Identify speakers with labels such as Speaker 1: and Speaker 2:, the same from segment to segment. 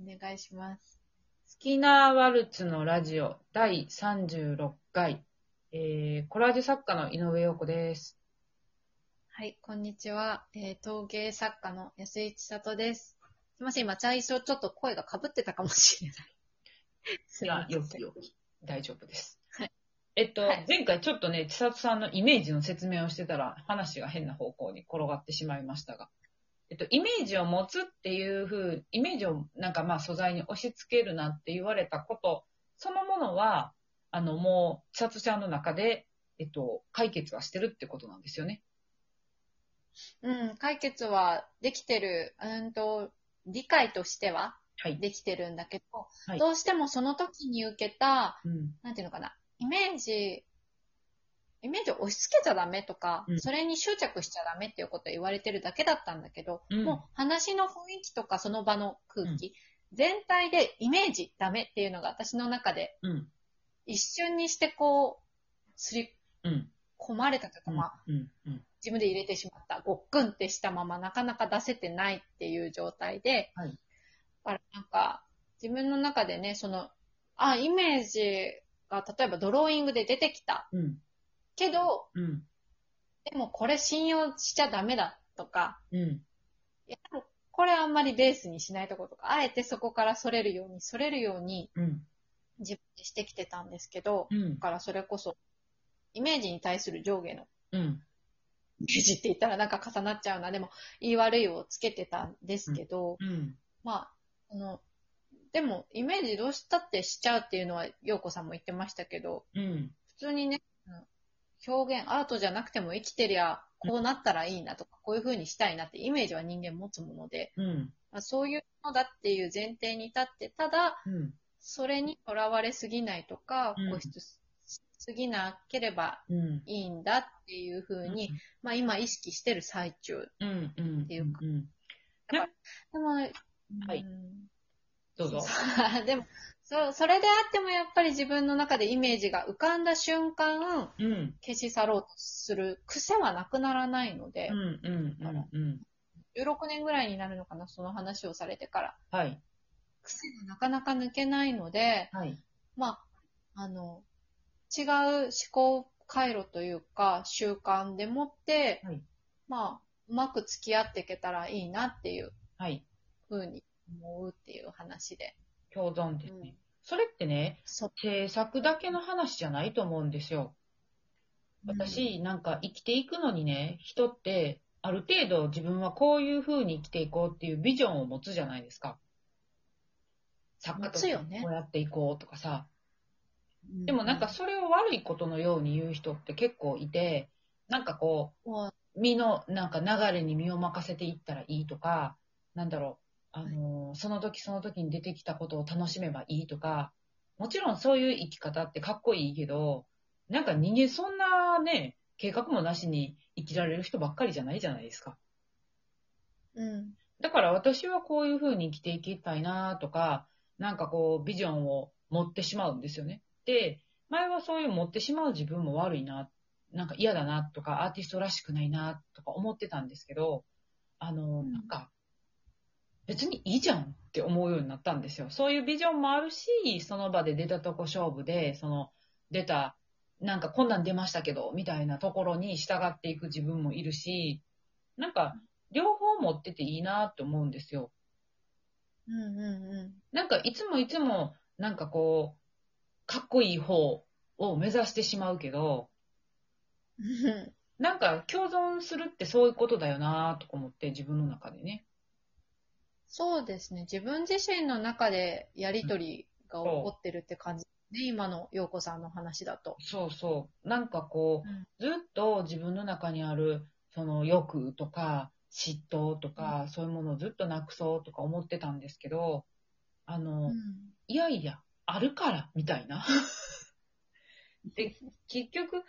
Speaker 1: お願いします。
Speaker 2: スキナーワルツのラジオ第36回、えー、コラージュ作家の井上陽子です。
Speaker 1: はい、こんにちは。えー陶芸作家の安井千里です。すいません、今、最初ちょっと声が被ってたかもしれない。す
Speaker 2: い
Speaker 1: ません
Speaker 2: よきよき。大丈夫です。
Speaker 1: はい。
Speaker 2: えっと、
Speaker 1: はい
Speaker 2: 前回ちょっとね、千里さんのイメージの説明をしてたら、話が変な方向に転がってしまいましたが、えっと、イメージを持つっていう風、イメージをなんかまあ素材に押し付けるなって言われたこと、そのものは、あの、もう、千里ちゃんの中で、えっと、解決はしてるってことなんですよね。
Speaker 1: うん、解決はできてる、うんと、理解としては
Speaker 2: はい。
Speaker 1: できてるんだけど、
Speaker 2: はい
Speaker 1: どうしてもその時に受けた、
Speaker 2: うん。
Speaker 1: なんていうのかな、イメージ、イメージを押し付けちゃダメとか、
Speaker 2: うん
Speaker 1: それに執着しちゃダメっていうことを言われてるだけだったんだけど、
Speaker 2: うん
Speaker 1: もう話の雰囲気とかその場の空気、全体でイメージダメっていうのが私の中で
Speaker 2: うん。
Speaker 1: 一瞬にしてこう、すり
Speaker 2: うん。
Speaker 1: 込まれたというか、まあ、
Speaker 2: うん。うん。
Speaker 1: 自分で入れてしまった、ごっくんってしたままなかなか出せてないっていう状態で、
Speaker 2: はい
Speaker 1: だからなんか、自分の中でね、その、あ、イメージが例えばドローイングで出てきた
Speaker 2: うん。
Speaker 1: けど、
Speaker 2: うん。
Speaker 1: でもこれ信用しちゃダメだとか、
Speaker 2: うん。
Speaker 1: いやこれあんまりベースにしないとことか、あえてそこからそれるように、それるように
Speaker 2: うん。
Speaker 1: 自分でしてきてたんですけど、
Speaker 2: うん
Speaker 1: だ。からそれこそ、イメージに対する上下の
Speaker 2: うん。
Speaker 1: イメージって言ったらなんか重なっちゃうな。でも、言い悪いをつけてたんですけど、
Speaker 2: うん。
Speaker 1: まあ、あの、でも、イメージどうしたってしちゃうっていうのは、陽子さんも言ってましたけど、
Speaker 2: うん。
Speaker 1: 普通にね、うん表現、アートじゃなくても生きてりゃ、こうなったらいいなとか、こういう風にしたいなってイメージは人間持つもので、
Speaker 2: うん。
Speaker 1: まあ、そういうものだっていう前提に立って、ただ、
Speaker 2: うん。
Speaker 1: それにとらわれすぎないとか、
Speaker 2: うん
Speaker 1: 固執しすぎなければ
Speaker 2: うん。
Speaker 1: いいんだっていう風に、まあ今意識してる最中。っていうか
Speaker 2: うん。
Speaker 1: でも、
Speaker 2: はい
Speaker 1: うん
Speaker 2: どうぞ。
Speaker 1: でも、そ、それであってもやっぱり自分の中でイメージが浮かんだ瞬間、
Speaker 2: うん。
Speaker 1: 消し去ろうとする癖はなくならないので
Speaker 2: う、ん。うん。うん。
Speaker 1: 16年ぐらいになるのかな、その話をされてから。
Speaker 2: はい。
Speaker 1: 癖がなかなか抜けないので、
Speaker 2: はい。
Speaker 1: まあ、あの、違う思考回路というか、習慣でもって、
Speaker 2: はい
Speaker 1: まあ、うまく付き合っていけたらいいなっていう
Speaker 2: はい。
Speaker 1: ふうに思うっていう話で。
Speaker 2: 共存です
Speaker 1: うん
Speaker 2: ね。それってね、
Speaker 1: そ
Speaker 2: 制作だけの話じゃないと思うんですよ。私、なんか生きていくのにね、人って、ある程度自分はこういう風に生きていこうっていうビジョンを持つじゃないですか。作家としてこうやっていこうとかさ。
Speaker 1: うん
Speaker 2: でもなんかそれを悪いことのように言う人って結構いて、なんかこ
Speaker 1: も
Speaker 2: う、身のなんか流れに身を任せていったらいいとか、なんだろう、あのーその時その時に出てきたことを楽しめばいいとか、もちろんそういう生き方ってかっこいいけど、なんか人間そんなね、計画もなしに生きられる人ばっかりじゃないじゃないですか。
Speaker 1: う、うん。
Speaker 2: だから私はこういう風に生きていきたいなとか、なんかこうビジョンを持ってしまうんですよね。で、前はそういう持ってしまう自分も悪いな、なんか嫌だなとか、アーティストらしくないなとか思ってたんですけど、あの、
Speaker 1: うん
Speaker 2: なんか、別にいいじゃんって思うようになったんですよ。そういうビジョンもあるし、その場で出たとこ勝負で、その出た、なんかこんなん出ましたけど、みたいなところに従っていく自分もいるし、なんか、両方持ってていいなって思うんですよ。
Speaker 1: うんうんうん。
Speaker 2: なんかいつもいつも、なんかこう、かっこいい方を目指してしまうけど、
Speaker 1: うん
Speaker 2: なんか共存するってそういうことだよなとか思って自分の中でね。
Speaker 1: そうですね。自分自身の中でやりとりが起こってるって感じね。今の陽子さんの話だと。
Speaker 2: そうそう。なんかこ
Speaker 1: うん
Speaker 2: う、ずっと自分の中にある、その欲とか嫉妬とか、そういうものをずっとなくそうとか思ってたんですけど、あの、いやいや、あるから、みたいな。で、結局、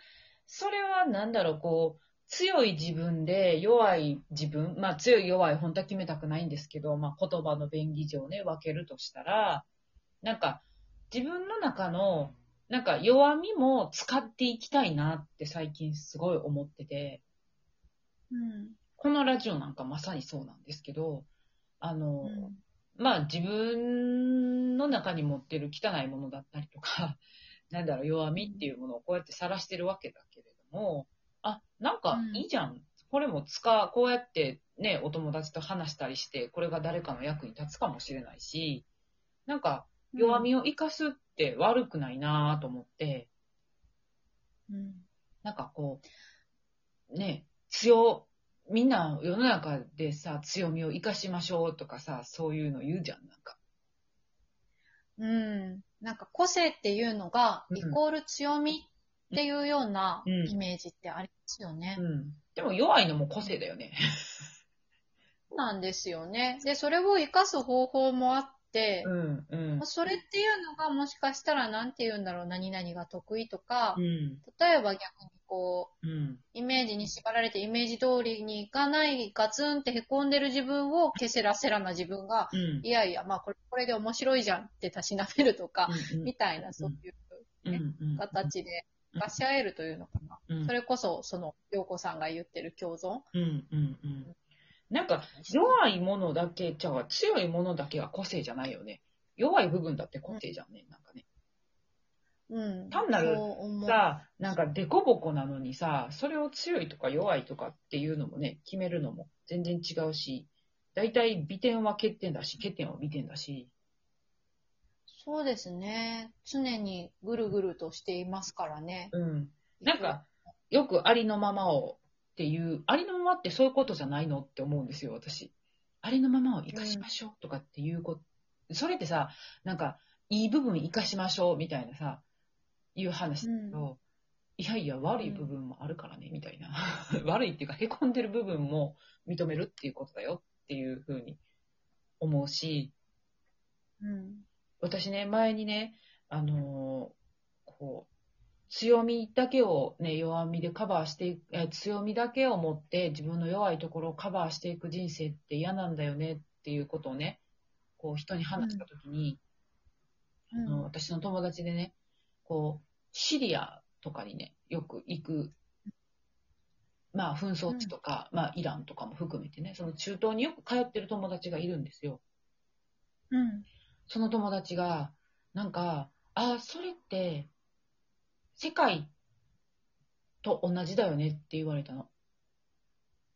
Speaker 2: それはなんだろう、こう、強い自分で弱い自分、まあ強い弱い本当は決めたくないんですけど、まあ言葉の便宜上ね、分けるとしたら、なんか自分の中の、なんか弱みも使っていきたいなって最近すごい思ってて、
Speaker 1: うん。
Speaker 2: このラジオなんかまさにそうなんですけど、あの、
Speaker 1: うん
Speaker 2: まあ自分の中に持ってる汚いものだったりとか、なんだろう、弱みっていうものをこうやって晒してるわけだけれども、あ、なんかいいじゃん。これも使う、こうやってね、お友達と話したりして、これが誰かの役に立つかもしれないし、なんか弱みを生かすって悪くないなぁと思って、
Speaker 1: うん。
Speaker 2: なんかこう、ね、強、みんな世の中でさ、強みを生かしましょうとかさ、そういうの言うじゃん、なんか。
Speaker 1: うん。なんか個性っていうのが、
Speaker 2: うん
Speaker 1: イコール強みっていうような
Speaker 2: うん
Speaker 1: イメージってありますよね。
Speaker 2: うん。でも弱いのも個性だよね。
Speaker 1: なんですよね。で、それを活かす方法もあって、
Speaker 2: うん、うん
Speaker 1: まあ。それっていうのがもしかしたらなんて言うんだろう、何々が得意とか、
Speaker 2: うん、
Speaker 1: 例えば逆にこう、
Speaker 2: うん。
Speaker 1: イメージに縛られてイメージ通りにいかないガツンって凹んでる自分をケセラセラな自分が、
Speaker 2: うん。
Speaker 1: いやいや、まあこれこれで面白いじゃんってたしなめるとか、
Speaker 2: うん
Speaker 1: みたいなそういう
Speaker 2: うんうん
Speaker 1: 形で出し合えるというのかな。
Speaker 2: うん
Speaker 1: それこそ、その、陽子さんが言ってる共存。
Speaker 2: うんうんうん。なんか、弱いものだけ、じゃあ強いものだけは個性じゃないよね。弱い部分だって個性じゃんね、なんかね。
Speaker 1: うん。
Speaker 2: 単なるさあ、なんかデコボコなのにさ、それを強いとか弱いとかっていうのもね、決めるのも全然違うし、大体美点は欠点だし、欠点は美点だし、
Speaker 1: そうですね。常にぐるぐるとしていますからね。
Speaker 2: うん。なんか、よくありのままをっていう、ありのままってそういうことじゃないのって思うんですよ、私。ありのままを生かしましょうとかっていうこと、それってさ、なんか、いい部分生かしましょうみたいなさ、いう話だけど、いやいや、悪い部分もあるからね、みたいな。悪いっていうか、凹んでる部分も認めるっていうことだよっていうふうに思うし、
Speaker 1: うん。
Speaker 2: 私ね、前にね、あのーこう、強みだけをね、弱みでカバーしていく、え強みだけを持って自分の弱いところをカバーしていく人生って嫌なんだよねっていうことをね、こう人に話したときに、あの私の友達でね、こう、シリアとかにね、よく行く、まあ紛争地とか、まあイランとかも含めてね、その中東によく通ってる友達がいるんですよ。
Speaker 1: うん。
Speaker 2: その友達が、なんか、あ、それって、世界と同じだよねって言われたの。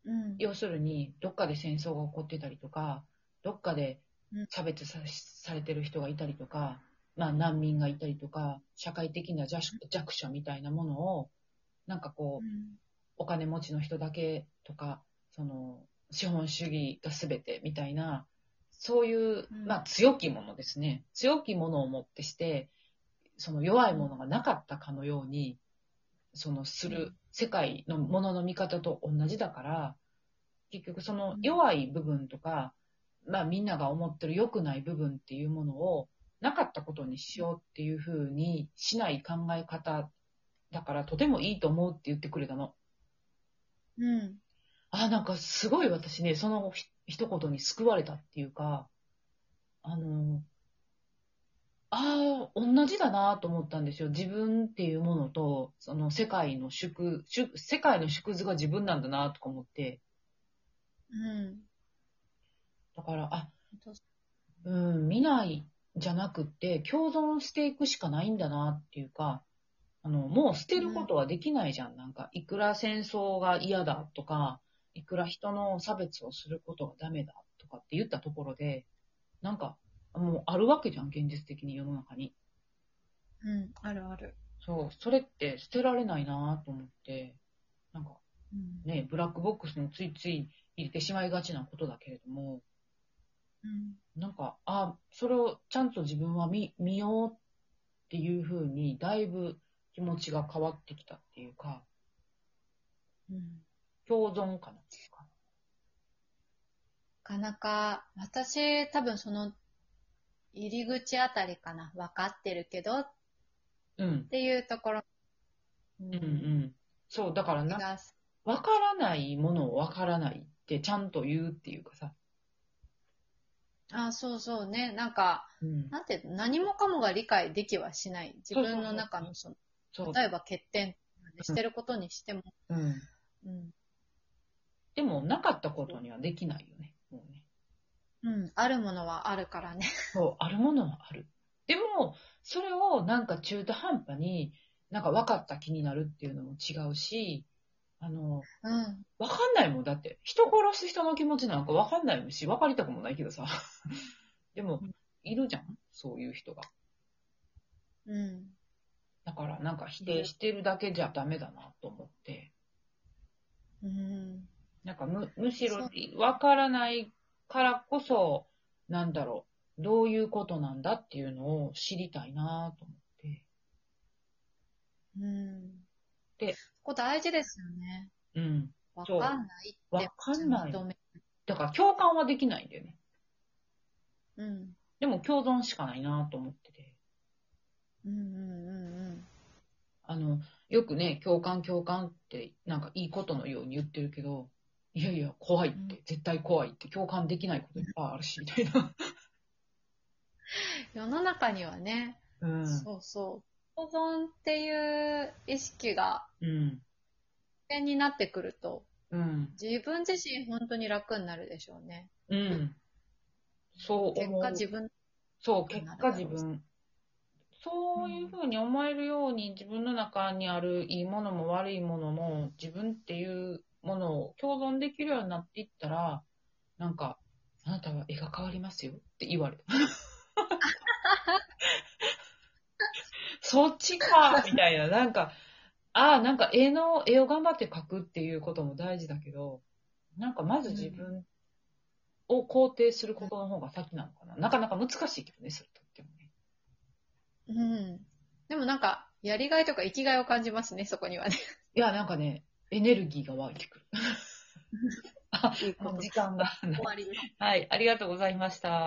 Speaker 1: うん。
Speaker 2: 要するに、どっかで戦争が起こってたりとか、どっかで
Speaker 1: うん
Speaker 2: 差別さされてる人がいたりとか、まあ難民がいたりとか、社会的な弱弱者みたいなものを、なんかこう、
Speaker 1: うん
Speaker 2: お金持ちの人だけとか、その、資本主義が全てみたいな、そういう、
Speaker 1: うん
Speaker 2: まあ強きものですね。強きものをもってして、その弱いものがなかったかのように、そのする世界のものの見方と同じだから、結局その弱い部分とか、まあみんなが思ってる良くない部分っていうものをなかったことにしようっていうふうにしない考え方だからとてもいいと思うって言ってくれたの。
Speaker 1: うん。
Speaker 2: あ、なんかすごい私ね、そのひ一言に救われたっていうか、あの、ああ、同じだなと思ったんですよ。自分っていうものと、その世界の縮、縮世界の縮図が自分なんだなとか思って、
Speaker 1: うん。
Speaker 2: だから、あ、うん、見ないじゃなくって、共存していくしかないんだなっていうか、あの、もう捨てることはできないじゃん。なんか、いくら戦争が嫌だとか、いくら人の差別をすることがダメだとかって言ったところで、なんか、もうあるわけじゃん、現実的に世の中に。
Speaker 1: うん。あるある。
Speaker 2: そう、それって捨てられないなと思って、なんか
Speaker 1: うん。
Speaker 2: ね、ブラックボックスについつい入れてしまいがちなことだけれども、
Speaker 1: うん。
Speaker 2: なんか、あ、それをちゃんと自分は見、見ようっていうふうに、だいぶ気持ちが変わってきたっていうか、
Speaker 1: うん。
Speaker 2: 共存かな。
Speaker 1: なかなか、私、多分その、入り口あたりかな。分かってるけどっ
Speaker 2: うん。
Speaker 1: ていうところ。う
Speaker 2: うんうん。そう、だからな、
Speaker 1: が
Speaker 2: わからないものをわからないってちゃんと言うっていうかさ。
Speaker 1: あ、そうそうね。なんか、
Speaker 2: うん。
Speaker 1: なんて何もかもが理解できはしない。自分の中のその、
Speaker 2: そう。
Speaker 1: 例えば欠点してることにしても。
Speaker 2: うん。
Speaker 1: うん。
Speaker 2: でも、なかったことにはできないよね。もうね。
Speaker 1: うん。あるものはあるからね。
Speaker 2: そう、あるものはある。でも、それをなんか中途半端に、なんか分かった気になるっていうのも違うし、あの、
Speaker 1: うん。
Speaker 2: 分かんないもん。だって、人殺す人の気持ちなんか分かんないし、分かりたくもないけどさ。でも
Speaker 1: うん、
Speaker 2: いるじゃん？そういう人が。
Speaker 1: うん。
Speaker 2: だから、なんか否定してるだけじゃダメだなと思って。
Speaker 1: うん。
Speaker 2: なんかむ、むしろ
Speaker 1: そう
Speaker 2: 分からないからこそ、なんだろう、どういうことなんだっていうのを知りたいなと思って。
Speaker 1: うん。
Speaker 2: で
Speaker 1: ここ大事ですよね。
Speaker 2: うん。
Speaker 1: わ
Speaker 2: そう
Speaker 1: かんないって。
Speaker 2: わかんないだから共感はできないんだよね。
Speaker 1: うん。
Speaker 2: でも共存しかないなと思ってて。
Speaker 1: うんうんうん
Speaker 2: あの、よくね、共感共感ってなんかいいことのように言ってるけど、いやいや、怖いって、絶対怖いって、共感できないこといっぱいあるし、みたいな。
Speaker 1: 世の中にはね、
Speaker 2: うん。
Speaker 1: そうそう。保存っていう意識が
Speaker 2: うん。
Speaker 1: 危険になってくると、
Speaker 2: うん。
Speaker 1: 自分自身本当に楽になるでしょうね。
Speaker 2: うん。そう
Speaker 1: 結。果自分、
Speaker 2: そう、結果自分。そういうふうに思えるように自分の中にあるいいものも悪いものも自分っていうものを共存できるようになっていったら、なんか、あなたは絵が変わりますよって言われた。そっちかみたいな。なんか、ああ、なんか絵の、絵を頑張って描くっていうことも大事だけど、なんかまず自分を肯定することの方が先なのかな。なかなか難しいけどね、それとってもね。
Speaker 1: うん。でもなんか、やりがいとか生きがいを感じますね、そこにはね。
Speaker 2: いや、なんかね、エネルギーが湧いてくる。あ時間が
Speaker 1: 終わりです。
Speaker 2: はい、ありがとうございました。